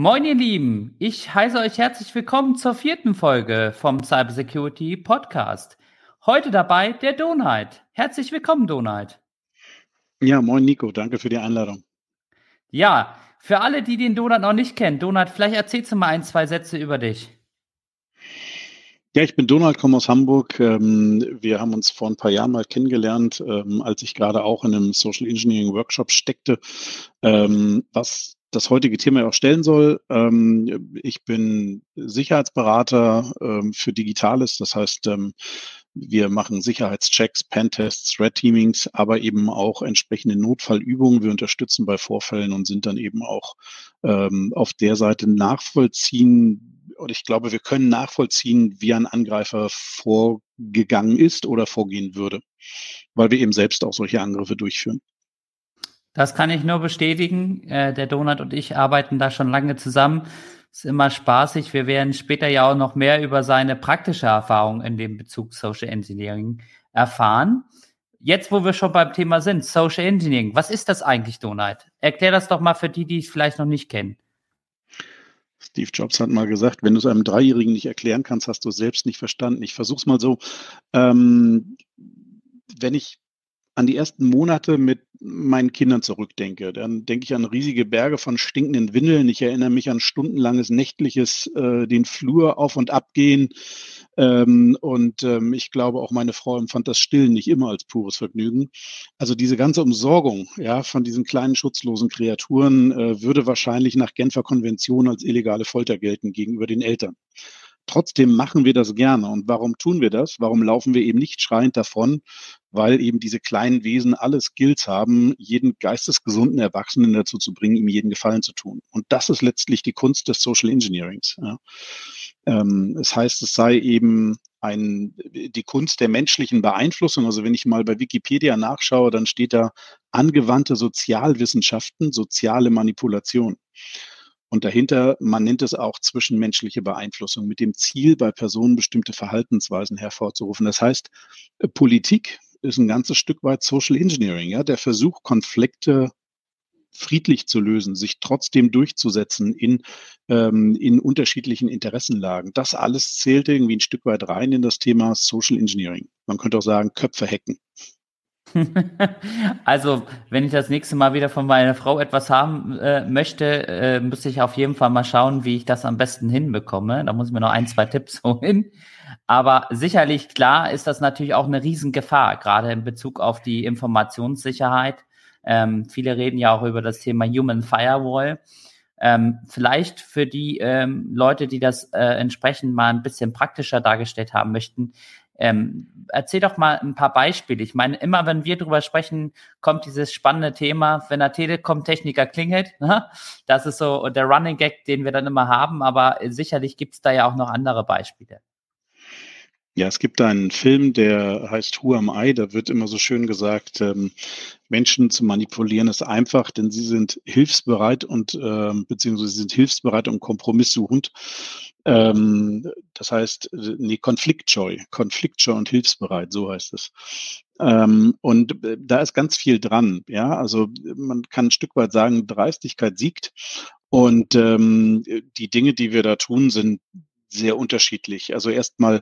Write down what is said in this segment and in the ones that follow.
Moin ihr Lieben, ich heiße euch herzlich willkommen zur vierten Folge vom Cybersecurity Podcast. Heute dabei der Donald. Herzlich willkommen, Donald. Ja, moin Nico, danke für die Einladung. Ja, für alle, die den Donald noch nicht kennen, Donald, vielleicht erzählst du mal ein, zwei Sätze über dich. Ja, ich bin Donald, komme aus Hamburg. Ähm, wir haben uns vor ein paar Jahren mal kennengelernt, ähm, als ich gerade auch in einem Social Engineering Workshop steckte, ähm, was das heutige Thema auch stellen soll. Ähm, ich bin Sicherheitsberater ähm, für Digitales. Das heißt, ähm, wir machen Sicherheitschecks, Pentests, Red Teamings, aber eben auch entsprechende Notfallübungen. Wir unterstützen bei Vorfällen und sind dann eben auch ähm, auf der Seite nachvollziehen. Und ich glaube, wir können nachvollziehen, wie ein Angreifer vorgegangen ist oder vorgehen würde, weil wir eben selbst auch solche Angriffe durchführen. Das kann ich nur bestätigen. Äh, der Donut und ich arbeiten da schon lange zusammen. Ist immer spaßig. Wir werden später ja auch noch mehr über seine praktische Erfahrung in dem Bezug Social Engineering erfahren. Jetzt, wo wir schon beim Thema sind, Social Engineering, was ist das eigentlich, Donald? Erklär das doch mal für die, die es vielleicht noch nicht kennen. Steve Jobs hat mal gesagt, wenn du es einem Dreijährigen nicht erklären kannst, hast du es selbst nicht verstanden. Ich versuche es mal so. Ähm, wenn ich an die ersten Monate mit meinen Kindern zurückdenke, dann denke ich an riesige Berge von stinkenden Windeln. Ich erinnere mich an stundenlanges nächtliches äh, den Flur auf und ab gehen. Ähm, und ähm, ich glaube, auch meine Frau empfand das Stillen nicht immer als pures Vergnügen. Also diese ganze Umsorgung ja, von diesen kleinen schutzlosen Kreaturen äh, würde wahrscheinlich nach Genfer Konvention als illegale Folter gelten gegenüber den Eltern. Trotzdem machen wir das gerne. Und warum tun wir das? Warum laufen wir eben nicht schreiend davon? Weil eben diese kleinen Wesen alle Skills haben, jeden geistesgesunden Erwachsenen dazu zu bringen, ihm jeden Gefallen zu tun. Und das ist letztlich die Kunst des Social Engineerings. Ja. Ähm, es heißt, es sei eben ein, die Kunst der menschlichen Beeinflussung. Also wenn ich mal bei Wikipedia nachschaue, dann steht da angewandte Sozialwissenschaften, soziale Manipulation. Und dahinter, man nennt es auch zwischenmenschliche Beeinflussung mit dem Ziel, bei Personen bestimmte Verhaltensweisen hervorzurufen. Das heißt, Politik ist ein ganzes Stück weit Social Engineering, ja, der Versuch, Konflikte friedlich zu lösen, sich trotzdem durchzusetzen in, ähm, in unterschiedlichen Interessenlagen. Das alles zählt irgendwie ein Stück weit rein in das Thema Social Engineering. Man könnte auch sagen, Köpfe hacken. Also, wenn ich das nächste Mal wieder von meiner Frau etwas haben äh, möchte, äh, muss ich auf jeden Fall mal schauen, wie ich das am besten hinbekomme. Da muss ich mir noch ein, zwei Tipps holen. Aber sicherlich, klar, ist das natürlich auch eine Riesengefahr, gerade in Bezug auf die Informationssicherheit. Ähm, viele reden ja auch über das Thema Human Firewall. Ähm, vielleicht für die ähm, Leute, die das äh, entsprechend mal ein bisschen praktischer dargestellt haben möchten, ähm, erzähl doch mal ein paar Beispiele. Ich meine, immer wenn wir drüber sprechen, kommt dieses spannende Thema, wenn der Telekom-Techniker klingelt. Ne? Das ist so der Running Gag, den wir dann immer haben, aber sicherlich gibt es da ja auch noch andere Beispiele. Ja, es gibt einen Film, der heißt Who Am I? Da wird immer so schön gesagt, ähm, Menschen zu manipulieren ist einfach, denn sie sind hilfsbereit und äh, beziehungsweise sie sind hilfsbereit und kompromisssuchend. Ähm, das heißt, nee, konfliktscheu, konfliktscheu und hilfsbereit, so heißt es. Ähm, und äh, da ist ganz viel dran. Ja, also man kann ein Stück weit sagen, Dreistigkeit siegt. Und ähm, die Dinge, die wir da tun, sind sehr unterschiedlich. Also erstmal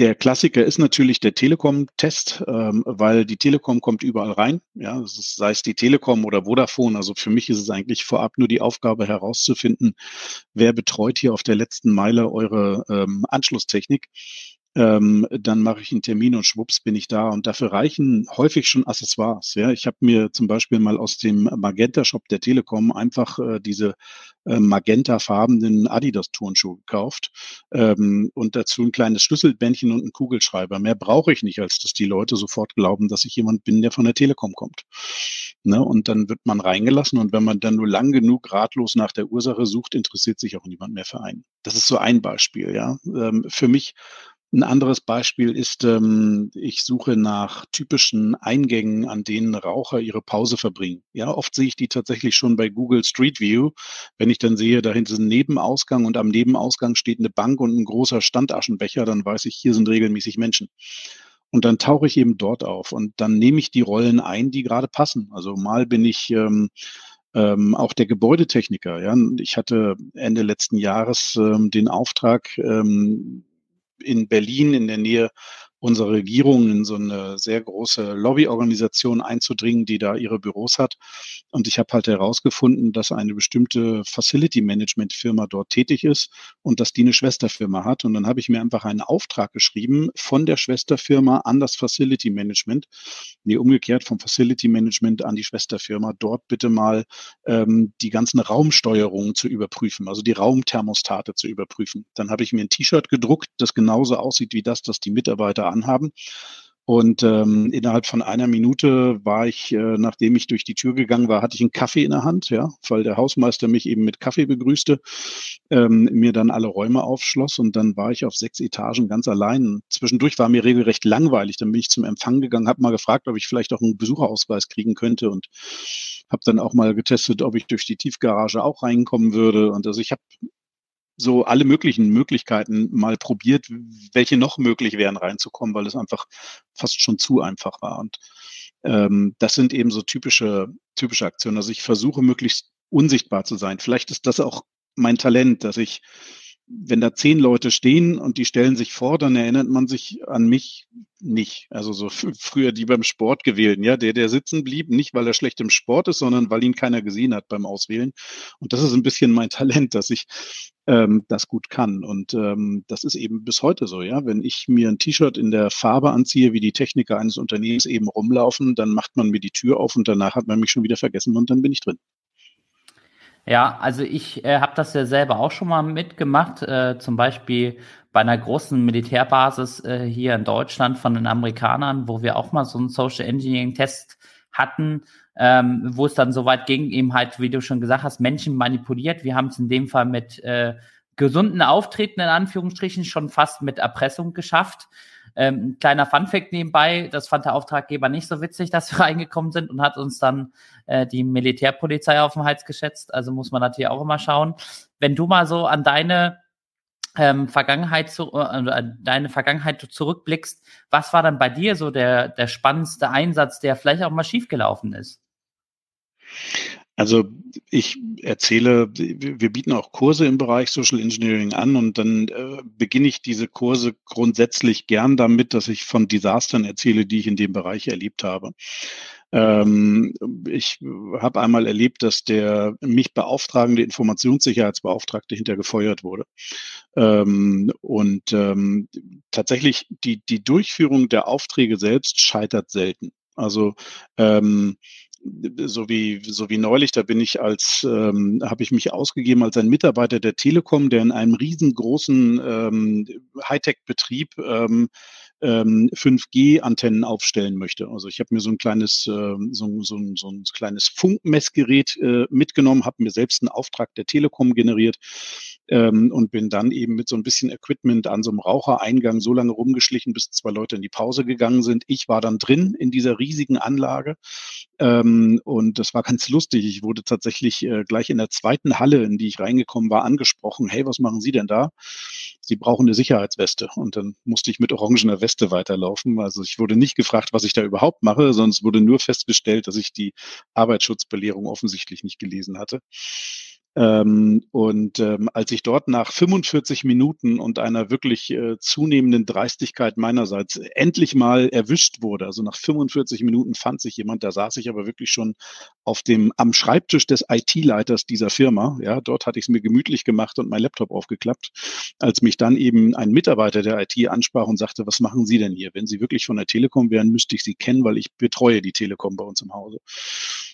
der Klassiker ist natürlich der Telekom-Test, ähm, weil die Telekom kommt überall rein. Ja, sei es die Telekom oder Vodafone. Also für mich ist es eigentlich vorab nur die Aufgabe herauszufinden, wer betreut hier auf der letzten Meile eure ähm, Anschlusstechnik. Ähm, dann mache ich einen Termin und schwupps bin ich da. Und dafür reichen häufig schon Accessoires. Ja, ich habe mir zum Beispiel mal aus dem Magenta-Shop der Telekom einfach äh, diese äh, magentafarbenen Adidas-Turnschuhe gekauft ähm, und dazu ein kleines Schlüsselbändchen und einen Kugelschreiber. Mehr brauche ich nicht, als dass die Leute sofort glauben, dass ich jemand bin, der von der Telekom kommt. Ne? Und dann wird man reingelassen und wenn man dann nur lang genug ratlos nach der Ursache sucht, interessiert sich auch niemand mehr für einen. Das ist so ein Beispiel. Ja, ähm, für mich ein anderes Beispiel ist, ähm, ich suche nach typischen Eingängen, an denen Raucher ihre Pause verbringen. Ja, oft sehe ich die tatsächlich schon bei Google Street View. Wenn ich dann sehe, dahinter ist ein Nebenausgang und am Nebenausgang steht eine Bank und ein großer Standaschenbecher, dann weiß ich, hier sind regelmäßig Menschen. Und dann tauche ich eben dort auf und dann nehme ich die Rollen ein, die gerade passen. Also mal bin ich ähm, ähm, auch der Gebäudetechniker. Ja, ich hatte Ende letzten Jahres ähm, den Auftrag, ähm, in Berlin in der Nähe unserer Regierung in so eine sehr große Lobbyorganisation einzudringen, die da ihre Büros hat. Und ich habe halt herausgefunden, dass eine bestimmte Facility Management Firma dort tätig ist und dass die eine Schwesterfirma hat. Und dann habe ich mir einfach einen Auftrag geschrieben von der Schwesterfirma an das Facility Management, nee, umgekehrt vom Facility Management an die Schwesterfirma, dort bitte mal ähm, die ganzen Raumsteuerungen zu überprüfen, also die Raumthermostate zu überprüfen. Dann habe ich mir ein T-Shirt gedruckt, das genauso aussieht wie das, das die Mitarbeiter anhaben. Und ähm, innerhalb von einer Minute war ich, äh, nachdem ich durch die Tür gegangen war, hatte ich einen Kaffee in der Hand, ja, weil der Hausmeister mich eben mit Kaffee begrüßte, ähm, mir dann alle Räume aufschloss und dann war ich auf sechs Etagen ganz allein. Zwischendurch war mir regelrecht langweilig. Dann bin ich zum Empfang gegangen, habe mal gefragt, ob ich vielleicht auch einen Besucherausweis kriegen könnte und habe dann auch mal getestet, ob ich durch die Tiefgarage auch reinkommen würde. Und also ich habe so alle möglichen Möglichkeiten mal probiert, welche noch möglich wären reinzukommen, weil es einfach fast schon zu einfach war. Und ähm, das sind eben so typische, typische Aktionen. Also ich versuche möglichst unsichtbar zu sein. Vielleicht ist das auch mein Talent, dass ich wenn da zehn Leute stehen und die stellen sich vor, dann erinnert man sich an mich nicht. Also so früher die beim Sport gewählten, ja, der, der sitzen blieb, nicht weil er schlecht im Sport ist, sondern weil ihn keiner gesehen hat beim Auswählen. Und das ist ein bisschen mein Talent, dass ich ähm, das gut kann. Und ähm, das ist eben bis heute so, ja. Wenn ich mir ein T-Shirt in der Farbe anziehe, wie die Techniker eines Unternehmens eben rumlaufen, dann macht man mir die Tür auf und danach hat man mich schon wieder vergessen und dann bin ich drin. Ja, also ich äh, habe das ja selber auch schon mal mitgemacht, äh, zum Beispiel bei einer großen Militärbasis äh, hier in Deutschland von den Amerikanern, wo wir auch mal so einen Social Engineering Test hatten, ähm, wo es dann soweit ging, eben halt, wie du schon gesagt hast, Menschen manipuliert. Wir haben es in dem Fall mit äh, gesunden Auftreten in Anführungsstrichen schon fast mit Erpressung geschafft. Ähm, kleiner Funfact nebenbei, das fand der Auftraggeber nicht so witzig, dass wir reingekommen sind und hat uns dann äh, die Militärpolizei auf den Hals geschätzt. Also muss man natürlich auch immer schauen. Wenn du mal so an deine ähm, Vergangenheit zu, äh, deine Vergangenheit zurückblickst, was war dann bei dir so der, der spannendste Einsatz, der vielleicht auch mal schiefgelaufen ist? Also ich erzähle, wir bieten auch Kurse im Bereich Social Engineering an und dann äh, beginne ich diese Kurse grundsätzlich gern damit, dass ich von Desastern erzähle, die ich in dem Bereich erlebt habe. Ähm, ich habe einmal erlebt, dass der mich beauftragende Informationssicherheitsbeauftragte hinter gefeuert wurde. Ähm, und ähm, tatsächlich die, die Durchführung der Aufträge selbst scheitert selten. Also ähm, so wie, so wie neulich, da bin ich als, ähm, habe ich mich ausgegeben als ein Mitarbeiter der Telekom, der in einem riesengroßen ähm, Hightech-Betrieb ähm, ähm, 5G-Antennen aufstellen möchte. Also ich habe mir so ein kleines, äh, so, so, so ein kleines Funkmessgerät äh, mitgenommen, habe mir selbst einen Auftrag der Telekom generiert ähm, und bin dann eben mit so ein bisschen Equipment an so einem Rauchereingang so lange rumgeschlichen, bis zwei Leute in die Pause gegangen sind. Ich war dann drin in dieser riesigen Anlage ähm, und das war ganz lustig. Ich wurde tatsächlich äh, gleich in der zweiten Halle, in die ich reingekommen war, angesprochen. Hey, was machen Sie denn da? Sie brauchen eine Sicherheitsweste. Und dann musste ich mit orangener Weste weiterlaufen. Also ich wurde nicht gefragt, was ich da überhaupt mache, sondern es wurde nur festgestellt, dass ich die Arbeitsschutzbelehrung offensichtlich nicht gelesen hatte. Ähm, und ähm, als ich dort nach 45 Minuten und einer wirklich äh, zunehmenden Dreistigkeit meinerseits endlich mal erwischt wurde, also nach 45 Minuten fand sich jemand, da saß ich aber wirklich schon auf dem am Schreibtisch des IT-Leiters dieser Firma. Ja, dort hatte ich es mir gemütlich gemacht und mein Laptop aufgeklappt, als mich dann eben ein Mitarbeiter der IT ansprach und sagte, was machen Sie denn hier? Wenn Sie wirklich von der Telekom wären, müsste ich Sie kennen, weil ich betreue die Telekom bei uns im Hause.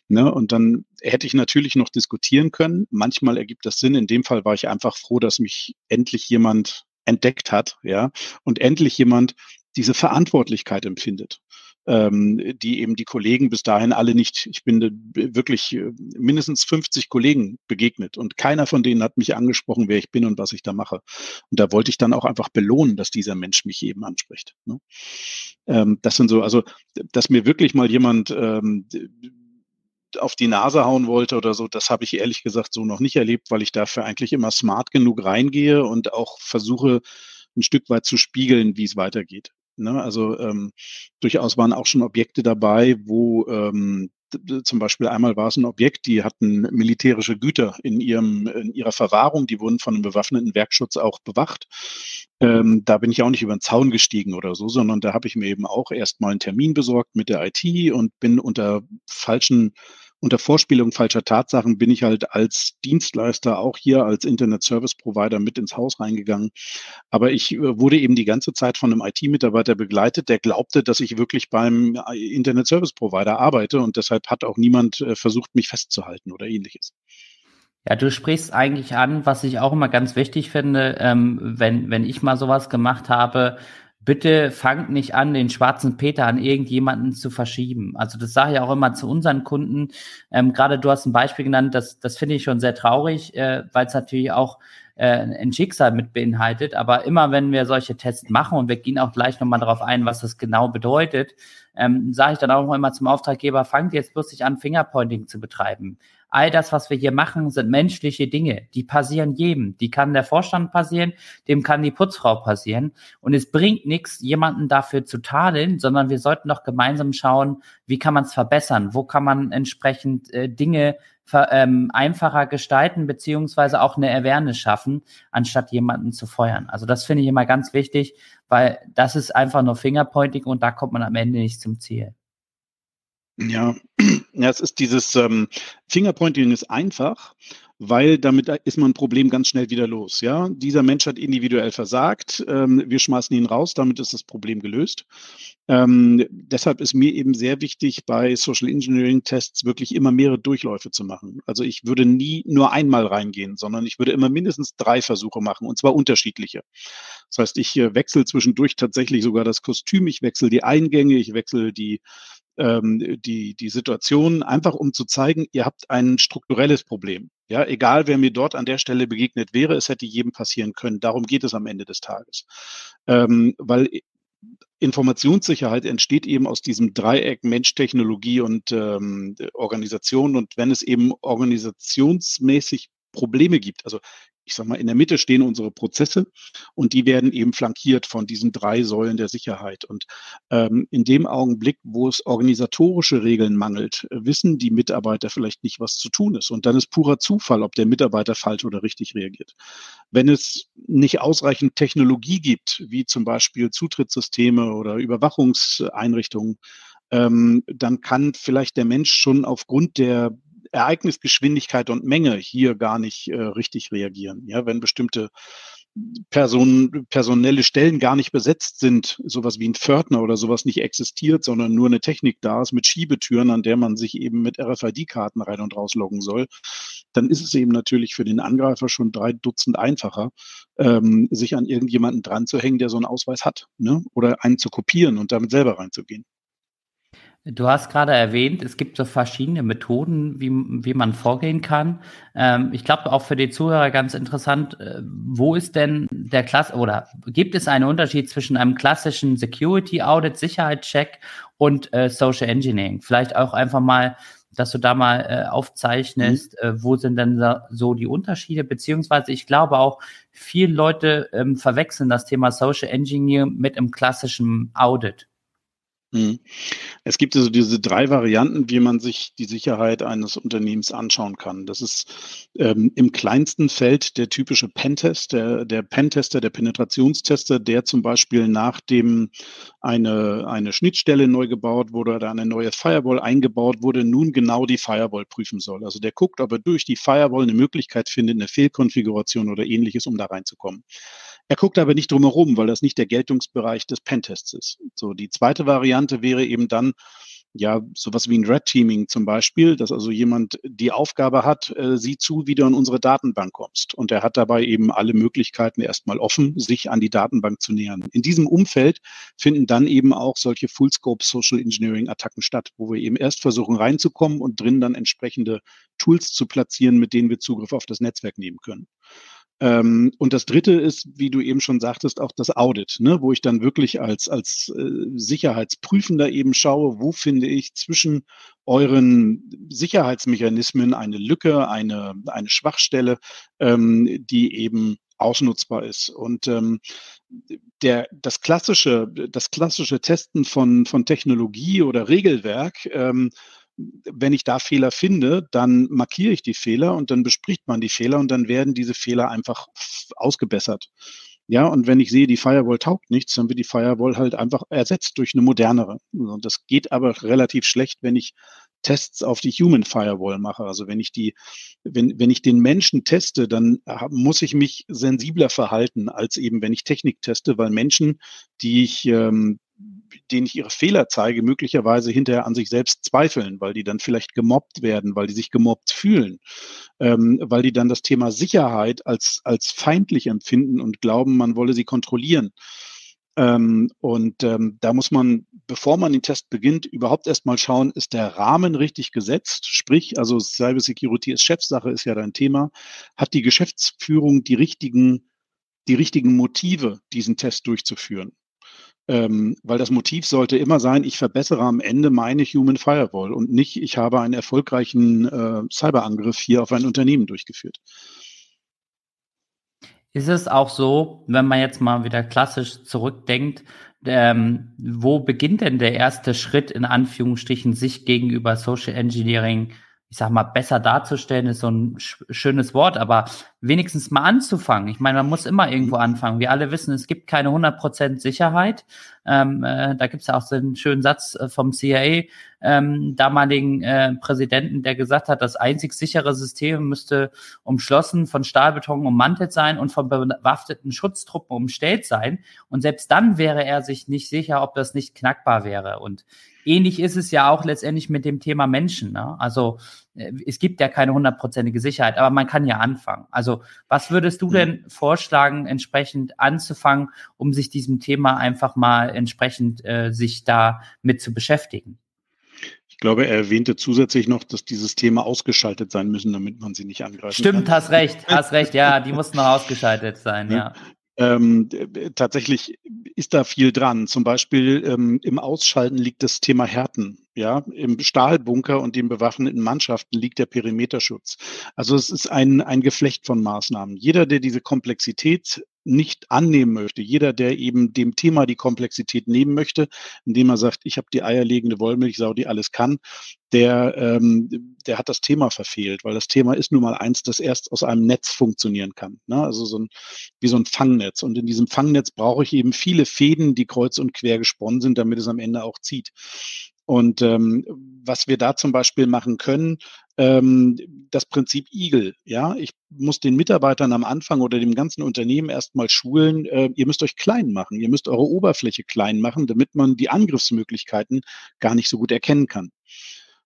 Ne? Und dann hätte ich natürlich noch diskutieren können. Manchmal ergibt das Sinn. In dem Fall war ich einfach froh, dass mich endlich jemand entdeckt hat, ja, und endlich jemand diese Verantwortlichkeit empfindet, ähm, die eben die Kollegen bis dahin alle nicht, ich bin wirklich äh, mindestens 50 Kollegen begegnet und keiner von denen hat mich angesprochen, wer ich bin und was ich da mache. Und da wollte ich dann auch einfach belohnen, dass dieser Mensch mich eben anspricht. Ne? Ähm, das sind so, also, dass mir wirklich mal jemand ähm, auf die Nase hauen wollte oder so, das habe ich ehrlich gesagt so noch nicht erlebt, weil ich dafür eigentlich immer smart genug reingehe und auch versuche, ein Stück weit zu spiegeln, wie es weitergeht. Ne? Also ähm, durchaus waren auch schon Objekte dabei, wo ähm, zum Beispiel einmal war es ein Objekt, die hatten militärische Güter in, ihrem, in ihrer Verwahrung, die wurden von einem bewaffneten Werkschutz auch bewacht. Ähm, da bin ich auch nicht über den Zaun gestiegen oder so, sondern da habe ich mir eben auch erstmal einen Termin besorgt mit der IT und bin unter falschen unter Vorspielung falscher Tatsachen bin ich halt als Dienstleister auch hier als Internet Service Provider mit ins Haus reingegangen. Aber ich äh, wurde eben die ganze Zeit von einem IT-Mitarbeiter begleitet, der glaubte, dass ich wirklich beim äh, Internet Service Provider arbeite und deshalb hat auch niemand äh, versucht, mich festzuhalten oder ähnliches. Ja, du sprichst eigentlich an, was ich auch immer ganz wichtig finde, ähm, wenn, wenn ich mal sowas gemacht habe, bitte fangt nicht an, den schwarzen Peter an irgendjemanden zu verschieben. Also das sage ich auch immer zu unseren Kunden. Ähm, Gerade du hast ein Beispiel genannt, das, das finde ich schon sehr traurig, äh, weil es natürlich auch äh, ein Schicksal mit beinhaltet. Aber immer wenn wir solche Tests machen und wir gehen auch gleich nochmal darauf ein, was das genau bedeutet, ähm, sage ich dann auch immer zum Auftraggeber, fangt jetzt plötzlich an, Fingerpointing zu betreiben all das, was wir hier machen, sind menschliche Dinge. Die passieren jedem. Die kann der Vorstand passieren, dem kann die Putzfrau passieren. Und es bringt nichts, jemanden dafür zu tadeln, sondern wir sollten doch gemeinsam schauen, wie kann man es verbessern? Wo kann man entsprechend äh, Dinge ähm, einfacher gestalten, beziehungsweise auch eine Awareness schaffen, anstatt jemanden zu feuern. Also das finde ich immer ganz wichtig, weil das ist einfach nur Fingerpointing und da kommt man am Ende nicht zum Ziel. Ja, ja, es ist dieses ähm, Fingerpointing ist einfach, weil damit ist man ein Problem ganz schnell wieder los. Ja, dieser Mensch hat individuell versagt. Ähm, wir schmeißen ihn raus, damit ist das Problem gelöst. Ähm, deshalb ist mir eben sehr wichtig, bei Social Engineering Tests wirklich immer mehrere Durchläufe zu machen. Also ich würde nie nur einmal reingehen, sondern ich würde immer mindestens drei Versuche machen und zwar unterschiedliche. Das heißt, ich äh, wechsle zwischendurch tatsächlich sogar das Kostüm, ich wechsle die Eingänge, ich wechsle die ähm, die, die Situation, einfach um zu zeigen, ihr habt ein strukturelles Problem. Ja, egal wer mir dort an der Stelle begegnet wäre, es hätte jedem passieren können. Darum geht es am Ende des Tages. Ähm, weil Informationssicherheit entsteht eben aus diesem Dreieck Mensch, Technologie und ähm, Organisation. Und wenn es eben organisationsmäßig Probleme gibt, also ich sag mal, in der Mitte stehen unsere Prozesse und die werden eben flankiert von diesen drei Säulen der Sicherheit. Und ähm, in dem Augenblick, wo es organisatorische Regeln mangelt, wissen die Mitarbeiter vielleicht nicht, was zu tun ist. Und dann ist purer Zufall, ob der Mitarbeiter falsch oder richtig reagiert. Wenn es nicht ausreichend Technologie gibt, wie zum Beispiel Zutrittssysteme oder Überwachungseinrichtungen, ähm, dann kann vielleicht der Mensch schon aufgrund der Ereignisgeschwindigkeit und Menge hier gar nicht äh, richtig reagieren. Ja, wenn bestimmte Person, personelle Stellen gar nicht besetzt sind, sowas wie ein Pförtner oder sowas nicht existiert, sondern nur eine Technik da ist mit Schiebetüren, an der man sich eben mit RFID-Karten rein und rausloggen soll, dann ist es eben natürlich für den Angreifer schon drei Dutzend einfacher, ähm, sich an irgendjemanden dran zu hängen, der so einen Ausweis hat, ne? oder einen zu kopieren und damit selber reinzugehen. Du hast gerade erwähnt, es gibt so verschiedene Methoden, wie, wie man vorgehen kann. Ähm, ich glaube auch für die Zuhörer ganz interessant, äh, wo ist denn der Klasse oder gibt es einen Unterschied zwischen einem klassischen Security Audit, Sicherheitscheck und äh, Social Engineering? Vielleicht auch einfach mal, dass du da mal äh, aufzeichnest, mhm. äh, wo sind denn so die Unterschiede? Beziehungsweise ich glaube auch, viele Leute ähm, verwechseln das Thema Social Engineering mit einem klassischen Audit. Mhm. Es gibt also diese drei Varianten, wie man sich die Sicherheit eines Unternehmens anschauen kann. Das ist ähm, im kleinsten Feld der typische Pentest, der, der Pentester, der Penetrationstester, der zum Beispiel nachdem eine, eine Schnittstelle neu gebaut wurde oder eine neue Firewall eingebaut wurde, nun genau die Firewall prüfen soll. Also der guckt, ob er durch die Firewall eine Möglichkeit findet, eine Fehlkonfiguration oder ähnliches, um da reinzukommen. Er guckt aber nicht drumherum, weil das nicht der Geltungsbereich des Pentests ist. So, die zweite Variante wäre eben dann, ja, sowas wie ein Red Teaming zum Beispiel, dass also jemand die Aufgabe hat, äh, sieh zu, wie du in unsere Datenbank kommst. Und er hat dabei eben alle Möglichkeiten erstmal offen, sich an die Datenbank zu nähern. In diesem Umfeld finden dann eben auch solche Full-Scope Social Engineering Attacken statt, wo wir eben erst versuchen reinzukommen und drin dann entsprechende Tools zu platzieren, mit denen wir Zugriff auf das Netzwerk nehmen können. Ähm, und das dritte ist, wie du eben schon sagtest, auch das Audit, ne, wo ich dann wirklich als, als äh, Sicherheitsprüfender eben schaue, wo finde ich zwischen euren Sicherheitsmechanismen eine Lücke, eine, eine Schwachstelle, ähm, die eben ausnutzbar ist. Und ähm, der, das klassische, das klassische Testen von, von Technologie oder Regelwerk ähm, wenn ich da Fehler finde, dann markiere ich die Fehler und dann bespricht man die Fehler und dann werden diese Fehler einfach ausgebessert. Ja, und wenn ich sehe, die Firewall taugt nichts, dann wird die Firewall halt einfach ersetzt durch eine modernere. Und das geht aber relativ schlecht, wenn ich Tests auf die Human Firewall mache. Also wenn ich die, wenn, wenn ich den Menschen teste, dann muss ich mich sensibler verhalten, als eben wenn ich Technik teste, weil Menschen, die ich, ähm, denen ich ihre Fehler zeige, möglicherweise hinterher an sich selbst zweifeln, weil die dann vielleicht gemobbt werden, weil die sich gemobbt fühlen, ähm, weil die dann das Thema Sicherheit als, als feindlich empfinden und glauben, man wolle sie kontrollieren. Ähm, und ähm, da muss man, bevor man den Test beginnt, überhaupt erstmal schauen, ist der Rahmen richtig gesetzt? Sprich, also Cybersecurity ist Chefsache, ist ja dein Thema. Hat die Geschäftsführung die richtigen, die richtigen Motive, diesen Test durchzuführen? Ähm, weil das Motiv sollte immer sein, ich verbessere am Ende meine Human Firewall und nicht, ich habe einen erfolgreichen äh, Cyberangriff hier auf ein Unternehmen durchgeführt. Ist es auch so, wenn man jetzt mal wieder klassisch zurückdenkt, ähm, wo beginnt denn der erste Schritt in Anführungsstrichen, sich gegenüber Social Engineering ich sag mal, besser darzustellen ist so ein schönes Wort, aber wenigstens mal anzufangen. Ich meine, man muss immer irgendwo anfangen. Wir alle wissen, es gibt keine 100% Sicherheit. Ähm, äh, da gibt es ja auch so einen schönen Satz äh, vom CIA, ähm, damaligen äh, Präsidenten, der gesagt hat, das einzig sichere System müsste umschlossen, von Stahlbeton ummantelt sein und von bewaffneten Schutztruppen umstellt sein. Und selbst dann wäre er sich nicht sicher, ob das nicht knackbar wäre. Und ähnlich ist es ja auch letztendlich mit dem Thema Menschen. Ne? Also äh, es gibt ja keine hundertprozentige Sicherheit, aber man kann ja anfangen. Also was würdest du mhm. denn vorschlagen, entsprechend anzufangen, um sich diesem Thema einfach mal entsprechend äh, sich da mit zu beschäftigen? Ich glaube, er erwähnte zusätzlich noch, dass dieses Thema ausgeschaltet sein müssen, damit man sie nicht angreifen Stimmt, kann. hast recht, hast recht, ja, die mussten noch ausgeschaltet sein, ja. Ähm, tatsächlich ist da viel dran. Zum Beispiel ähm, im Ausschalten liegt das Thema Härten. Ja, im Stahlbunker und den bewaffneten Mannschaften liegt der Perimeterschutz. Also es ist ein, ein Geflecht von Maßnahmen. Jeder, der diese Komplexität nicht annehmen möchte, jeder, der eben dem Thema die Komplexität nehmen möchte, indem er sagt, ich habe die eierlegende Wollmilchsau, die alles kann, der, ähm, der hat das Thema verfehlt, weil das Thema ist nun mal eins, das erst aus einem Netz funktionieren kann. Ne? Also so ein, wie so ein Fangnetz. Und in diesem Fangnetz brauche ich eben viele Fäden, die kreuz und quer gesponnen sind, damit es am Ende auch zieht. Und ähm, was wir da zum Beispiel machen können, ähm, das Prinzip Igel. Ja, ich muss den Mitarbeitern am Anfang oder dem ganzen Unternehmen erstmal schulen, äh, ihr müsst euch klein machen, ihr müsst eure Oberfläche klein machen, damit man die Angriffsmöglichkeiten gar nicht so gut erkennen kann.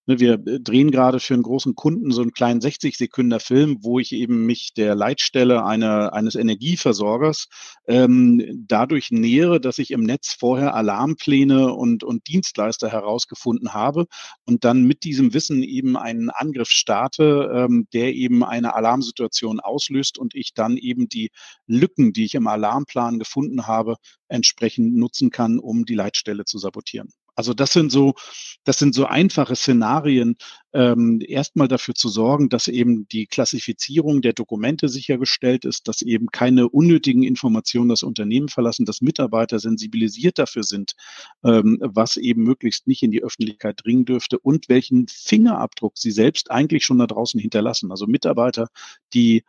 Ne, wir äh, drehen gerade für einen großen Kunden so einen kleinen 60 Sekunder Film, wo ich eben mich der Leitstelle einer, eines Energieversorgers ähm, dadurch nähere, dass ich im Netz vorher Alarmpläne und, und Dienstleister herausgefunden habe und dann mit diesem Wissen eben einen Angriff starte, ähm, der eben eine Alarmsituation auslöst und ich dann eben die Lücken, die ich im Alarmplan gefunden habe, entsprechend nutzen kann, um die Leitstelle zu sabotieren. Also das sind so, das sind so einfache Szenarien, ähm, erstmal dafür zu sorgen, dass eben die Klassifizierung der Dokumente sichergestellt ist, dass eben keine unnötigen Informationen das Unternehmen verlassen, dass Mitarbeiter sensibilisiert dafür sind, ähm, was eben möglichst nicht in die Öffentlichkeit dringen dürfte und welchen Fingerabdruck sie selbst eigentlich schon da draußen hinterlassen. Also Mitarbeiter, die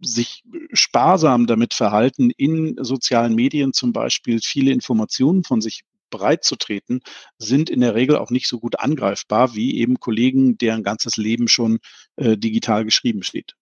sich sparsam damit verhalten, in sozialen Medien zum Beispiel viele Informationen von sich breit zu treten, sind in der Regel auch nicht so gut angreifbar wie eben Kollegen, deren ganzes Leben schon äh, digital geschrieben steht.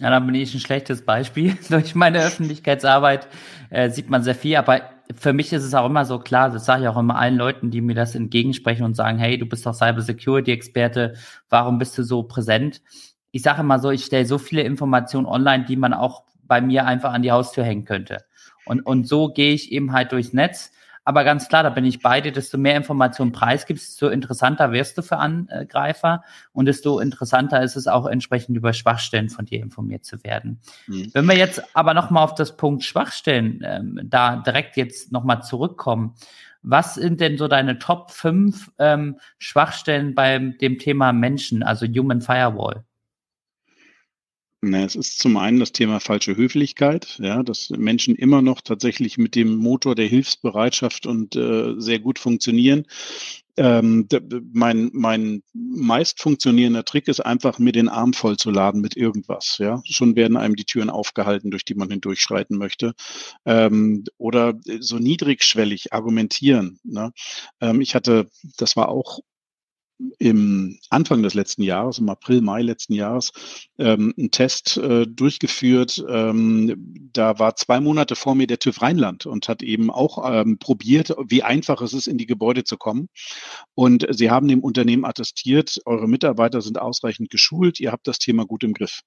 Ja, dann bin ich ein schlechtes Beispiel. Durch meine Öffentlichkeitsarbeit äh, sieht man sehr viel, aber für mich ist es auch immer so klar, das sage ich auch immer allen Leuten, die mir das entgegensprechen und sagen, hey, du bist doch Cyber Security Experte, warum bist du so präsent? Ich sage immer so, ich stelle so viele Informationen online, die man auch bei mir einfach an die Haustür hängen könnte. Und, und so gehe ich eben halt durchs Netz aber ganz klar, da bin ich bei dir, desto mehr Informationen preisgibst, desto interessanter wirst du für Angreifer und desto interessanter ist es auch entsprechend über Schwachstellen von dir informiert zu werden. Mhm. Wenn wir jetzt aber nochmal auf das Punkt Schwachstellen ähm, da direkt jetzt nochmal zurückkommen, was sind denn so deine Top 5 ähm, Schwachstellen beim dem Thema Menschen, also Human Firewall? Na, es ist zum einen das Thema falsche Höflichkeit, ja, dass Menschen immer noch tatsächlich mit dem Motor der Hilfsbereitschaft und äh, sehr gut funktionieren. Ähm, mein, mein meist funktionierender Trick ist einfach, mir den Arm voll zu laden mit irgendwas. Ja, schon werden einem die Türen aufgehalten, durch die man hindurchschreiten möchte. Ähm, oder so niedrigschwellig argumentieren. Ne? Ähm, ich hatte, das war auch im Anfang des letzten Jahres, im April, Mai letzten Jahres, ähm, einen Test äh, durchgeführt. Ähm, da war zwei Monate vor mir der TÜV Rheinland und hat eben auch ähm, probiert, wie einfach es ist, in die Gebäude zu kommen. Und sie haben dem Unternehmen attestiert, eure Mitarbeiter sind ausreichend geschult, ihr habt das Thema gut im Griff.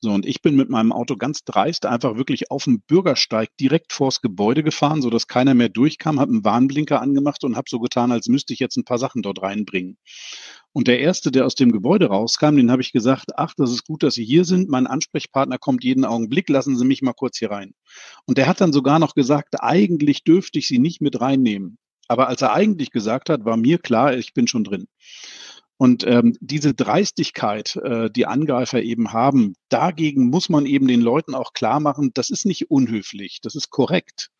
So, und ich bin mit meinem Auto ganz dreist einfach wirklich auf dem Bürgersteig direkt vors Gebäude gefahren, sodass keiner mehr durchkam, habe einen Warnblinker angemacht und habe so getan, als müsste ich jetzt ein paar Sachen dort reinbringen. Und der Erste, der aus dem Gebäude rauskam, den habe ich gesagt, ach, das ist gut, dass Sie hier sind. Mein Ansprechpartner kommt jeden Augenblick, lassen Sie mich mal kurz hier rein. Und der hat dann sogar noch gesagt, eigentlich dürfte ich Sie nicht mit reinnehmen. Aber als er eigentlich gesagt hat, war mir klar, ich bin schon drin. Und ähm, diese Dreistigkeit, äh, die Angreifer eben haben, dagegen muss man eben den Leuten auch klar machen, das ist nicht unhöflich, das ist korrekt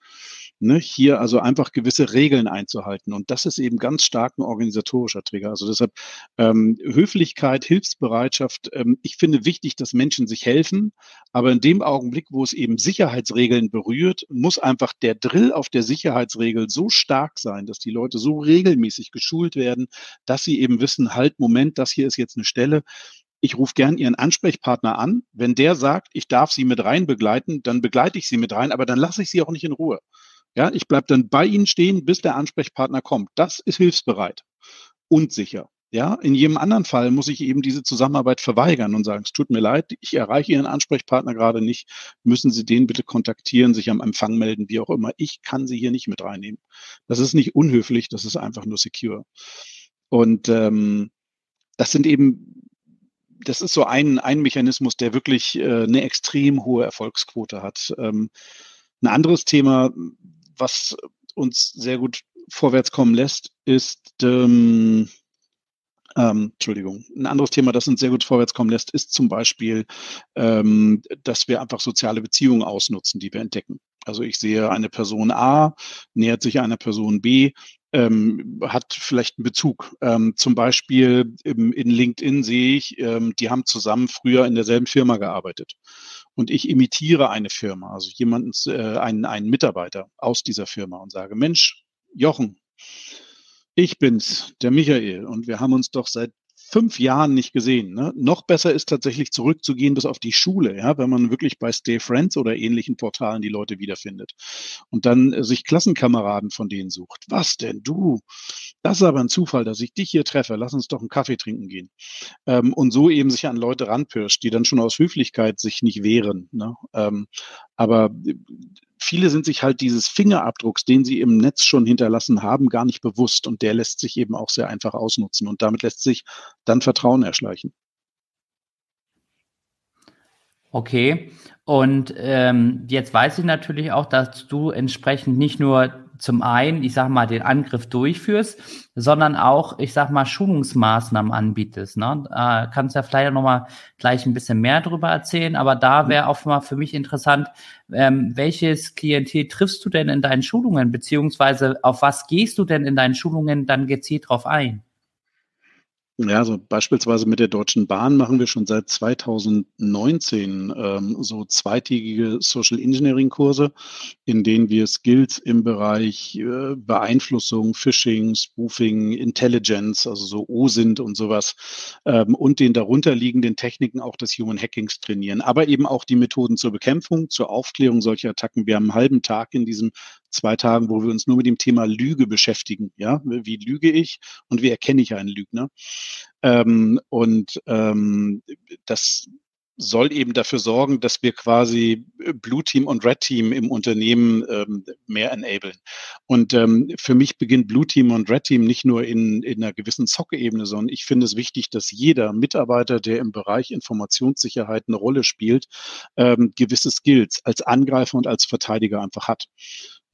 ne, hier also einfach gewisse Regeln einzuhalten. Und das ist eben ganz stark ein organisatorischer Trigger. Also deshalb ähm, Höflichkeit, Hilfsbereitschaft. Ähm, ich finde wichtig, dass Menschen sich helfen, aber in dem Augenblick, wo es eben Sicherheitsregeln berührt, muss einfach der Drill auf der Sicherheitsregel so stark sein, dass die Leute so regelmäßig geschult werden, dass sie eben wissen, halt, Moment, das hier ist jetzt eine Stelle, ich rufe gern Ihren Ansprechpartner an. Wenn der sagt, ich darf Sie mit rein begleiten, dann begleite ich Sie mit rein, aber dann lasse ich Sie auch nicht in Ruhe. Ja, ich bleibe dann bei Ihnen stehen, bis der Ansprechpartner kommt. Das ist hilfsbereit und sicher. Ja, in jedem anderen Fall muss ich eben diese Zusammenarbeit verweigern und sagen, es tut mir leid, ich erreiche Ihren Ansprechpartner gerade nicht. Müssen Sie den bitte kontaktieren, sich am Empfang melden, wie auch immer. Ich kann Sie hier nicht mit reinnehmen. Das ist nicht unhöflich, das ist einfach nur secure. Und ähm, das sind eben, das ist so ein, ein Mechanismus, der wirklich äh, eine extrem hohe Erfolgsquote hat. Ähm, ein anderes Thema, was uns sehr gut vorwärts kommen lässt, ist, ähm, ähm, Entschuldigung, ein anderes Thema, das uns sehr gut vorwärts kommen lässt, ist zum Beispiel, ähm, dass wir einfach soziale Beziehungen ausnutzen, die wir entdecken. Also ich sehe eine Person A, nähert sich einer Person B, ähm, hat vielleicht einen Bezug. Ähm, zum Beispiel im, in LinkedIn sehe ich, ähm, die haben zusammen früher in derselben Firma gearbeitet und ich imitiere eine Firma, also jemanden, äh, einen, einen Mitarbeiter aus dieser Firma und sage, Mensch, Jochen, ich bin's, der Michael, und wir haben uns doch seit fünf Jahren nicht gesehen. Ne? Noch besser ist tatsächlich zurückzugehen bis auf die Schule, ja, wenn man wirklich bei Stay Friends oder ähnlichen Portalen die Leute wiederfindet. Und dann äh, sich Klassenkameraden von denen sucht. Was denn du? Das ist aber ein Zufall, dass ich dich hier treffe. Lass uns doch einen Kaffee trinken gehen. Ähm, und so eben sich an Leute ranpirscht, die dann schon aus Höflichkeit sich nicht wehren. Ne? Ähm, aber äh, viele sind sich halt dieses Fingerabdrucks, den sie im Netz schon hinterlassen haben, gar nicht bewusst. Und der lässt sich eben auch sehr einfach ausnutzen. Und damit lässt sich dann Vertrauen erschleichen. Okay. Und ähm, jetzt weiß ich natürlich auch, dass du entsprechend nicht nur zum einen, ich sag mal, den Angriff durchführst, sondern auch, ich sag mal, Schulungsmaßnahmen anbietest. Ne? Äh, kannst ja vielleicht noch mal gleich ein bisschen mehr darüber erzählen, aber da mhm. wäre auch mal für mich interessant, ähm, welches Klientel triffst du denn in deinen Schulungen, beziehungsweise auf was gehst du denn in deinen Schulungen dann gezielt drauf ein? Ja, also beispielsweise mit der Deutschen Bahn machen wir schon seit 2019 ähm, so zweitägige Social Engineering Kurse, in denen wir Skills im Bereich äh, Beeinflussung, Phishing, Spoofing, Intelligence, also so OSINT und sowas ähm, und den darunterliegenden Techniken auch des Human Hackings trainieren, aber eben auch die Methoden zur Bekämpfung, zur Aufklärung solcher Attacken. Wir haben einen halben Tag in diesem zwei Tagen, wo wir uns nur mit dem Thema Lüge beschäftigen. Ja, wie lüge ich und wie erkenne ich einen Lügner? Ähm, und ähm, das soll eben dafür sorgen, dass wir quasi Blue Team und Red Team im Unternehmen ähm, mehr enablen. Und ähm, für mich beginnt Blue Team und Red Team nicht nur in, in einer gewissen Socke-Ebene, sondern ich finde es wichtig, dass jeder Mitarbeiter, der im Bereich Informationssicherheit eine Rolle spielt, ähm, gewisse Skills als Angreifer und als Verteidiger einfach hat.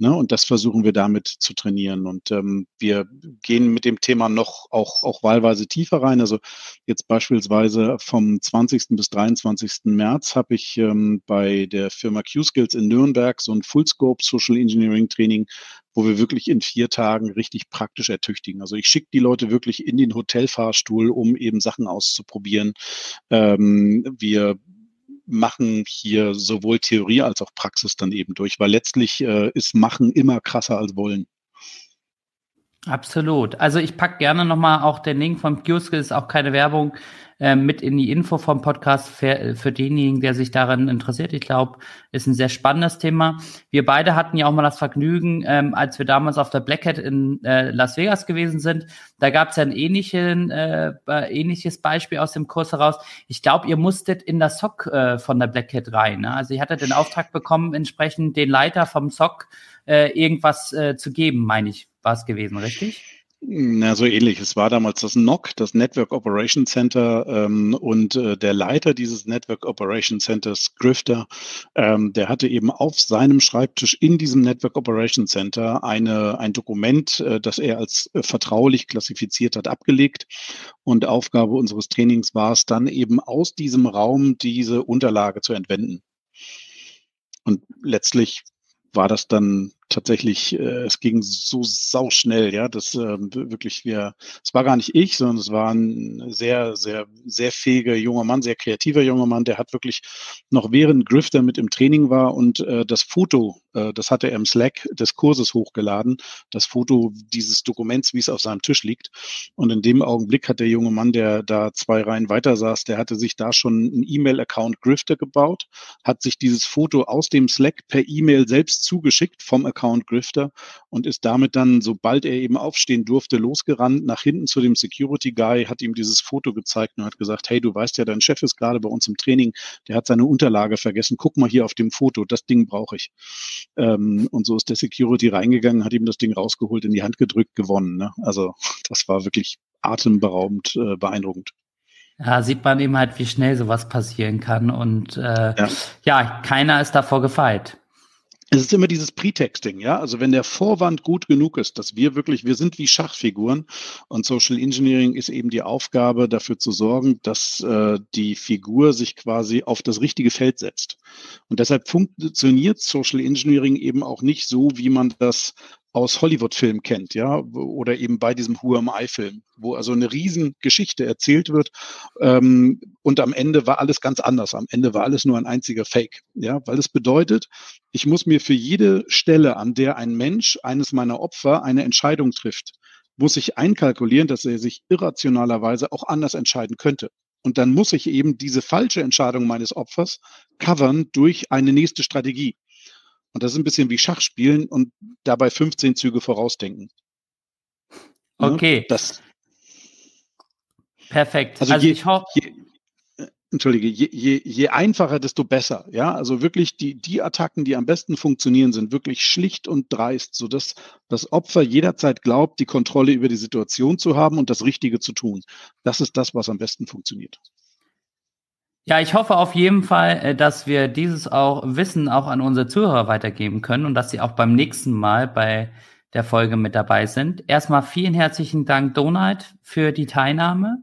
Ne? Und das versuchen wir damit zu trainieren. Und ähm, wir gehen mit dem Thema noch auch, auch wahlweise tiefer rein. Also jetzt beispielsweise vom 20. bis 23. März habe ich ähm, bei der Firma Q-Skills in Nürnberg so ein Fullscope Social Engineering Training wo wir wirklich in vier Tagen richtig praktisch ertüchtigen. Also ich schicke die Leute wirklich in den Hotelfahrstuhl, um eben Sachen auszuprobieren. Ähm, wir machen hier sowohl Theorie als auch Praxis dann eben durch, weil letztlich äh, ist Machen immer krasser als Wollen. Absolut. Also ich packe gerne nochmal auch den Link vom Kiosk, ist auch keine Werbung, äh, mit in die Info vom Podcast für, für denjenigen, der sich daran interessiert. Ich glaube, ist ein sehr spannendes Thema. Wir beide hatten ja auch mal das Vergnügen, ähm, als wir damals auf der Black Hat in äh, Las Vegas gewesen sind. Da gab es ja ein ähnlichen, äh, ähnliches Beispiel aus dem Kurs heraus. Ich glaube, ihr musstet in das SOC äh, von der Black Hat rein. Ne? Also ihr hattet den Auftrag bekommen, entsprechend den Leiter vom SOC äh, irgendwas äh, zu geben, meine ich war es gewesen, richtig? Na, so ähnlich. Es war damals das NOC, das Network Operation Center, ähm, und äh, der Leiter dieses Network Operation Centers, Grifter, ähm, der hatte eben auf seinem Schreibtisch in diesem Network Operation Center eine, ein Dokument, äh, das er als äh, vertraulich klassifiziert hat, abgelegt. Und Aufgabe unseres Trainings war es dann eben aus diesem Raum diese Unterlage zu entwenden. Und letztlich war das dann tatsächlich, äh, es ging so sauschnell, ja, das äh, wirklich, wir, es war gar nicht ich, sondern es war ein sehr, sehr, sehr fähiger junger Mann, sehr kreativer junger Mann, der hat wirklich noch während Grifter mit im Training war und äh, das Foto, äh, das hatte er im Slack des Kurses hochgeladen, das Foto dieses Dokuments, wie es auf seinem Tisch liegt. Und in dem Augenblick hat der junge Mann, der da zwei Reihen weiter saß, der hatte sich da schon einen E-Mail-Account Grifter gebaut, hat sich dieses Foto aus dem Slack per E-Mail selbst zugeschickt vom Account Account Grifter und ist damit dann, sobald er eben aufstehen durfte, losgerannt nach hinten zu dem Security Guy, hat ihm dieses Foto gezeigt und hat gesagt, hey, du weißt ja, dein Chef ist gerade bei uns im Training, der hat seine Unterlage vergessen, guck mal hier auf dem Foto, das Ding brauche ich. Ähm, und so ist der Security reingegangen, hat ihm das Ding rausgeholt, in die Hand gedrückt, gewonnen. Ne? Also das war wirklich atemberaubend äh, beeindruckend. Ja, sieht man eben halt, wie schnell sowas passieren kann. Und äh, ja. ja, keiner ist davor gefeit es ist immer dieses Pretexting, ja. Also wenn der Vorwand gut genug ist, dass wir wirklich, wir sind wie Schachfiguren und Social Engineering ist eben die Aufgabe, dafür zu sorgen, dass äh, die Figur sich quasi auf das richtige Feld setzt. Und deshalb funktioniert Social Engineering eben auch nicht so, wie man das aus Hollywood-Filmen kennt, ja, oder eben bei diesem Who Am I-Film, wo also eine Riesengeschichte erzählt wird ähm, und am Ende war alles ganz anders. Am Ende war alles nur ein einziger Fake, ja, weil es bedeutet, ich muss mir für jede Stelle, an der ein Mensch, eines meiner Opfer, eine Entscheidung trifft, muss ich einkalkulieren, dass er sich irrationalerweise auch anders entscheiden könnte. Und dann muss ich eben diese falsche Entscheidung meines Opfers covern durch eine nächste Strategie. Und das ist ein bisschen wie Schachspielen und dabei 15 Züge vorausdenken. Ne? Okay. Das, Perfekt. Also, also je, ich hoffe. Entschuldige, je, je, je einfacher, desto besser. Ja, also wirklich die, die Attacken, die am besten funktionieren, sind wirklich schlicht und dreist, sodass das Opfer jederzeit glaubt, die Kontrolle über die Situation zu haben und das Richtige zu tun. Das ist das, was am besten funktioniert. Ja, ich hoffe auf jeden Fall, äh, dass wir dieses auch Wissen auch an unsere Zuhörer weitergeben können und dass sie auch beim nächsten Mal bei der Folge mit dabei sind. Erstmal vielen herzlichen Dank, Donald, für die Teilnahme.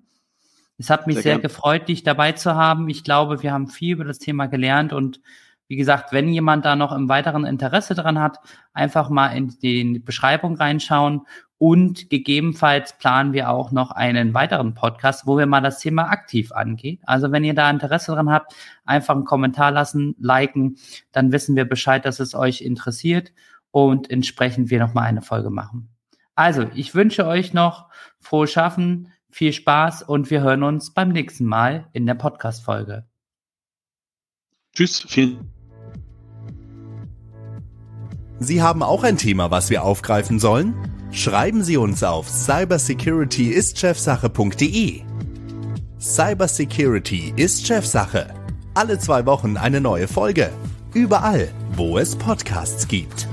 Es hat mich sehr, sehr gefreut, dich dabei zu haben. Ich glaube, wir haben viel über das Thema gelernt und wie gesagt, wenn jemand da noch im weiteren Interesse dran hat, einfach mal in die Beschreibung reinschauen und gegebenenfalls planen wir auch noch einen weiteren Podcast, wo wir mal das Thema aktiv angehen. Also wenn ihr da Interesse dran habt, einfach einen Kommentar lassen, liken, dann wissen wir Bescheid, dass es euch interessiert und entsprechend wir nochmal eine Folge machen. Also, ich wünsche euch noch frohes Schaffen, viel Spaß und wir hören uns beim nächsten Mal in der Podcast-Folge. Tschüss, vielen Sie haben auch ein Thema, was wir aufgreifen sollen? Schreiben Sie uns auf cybersecurityistchefsache.de. Cybersecurity ist Chefsache. Alle zwei Wochen eine neue Folge. Überall, wo es Podcasts gibt.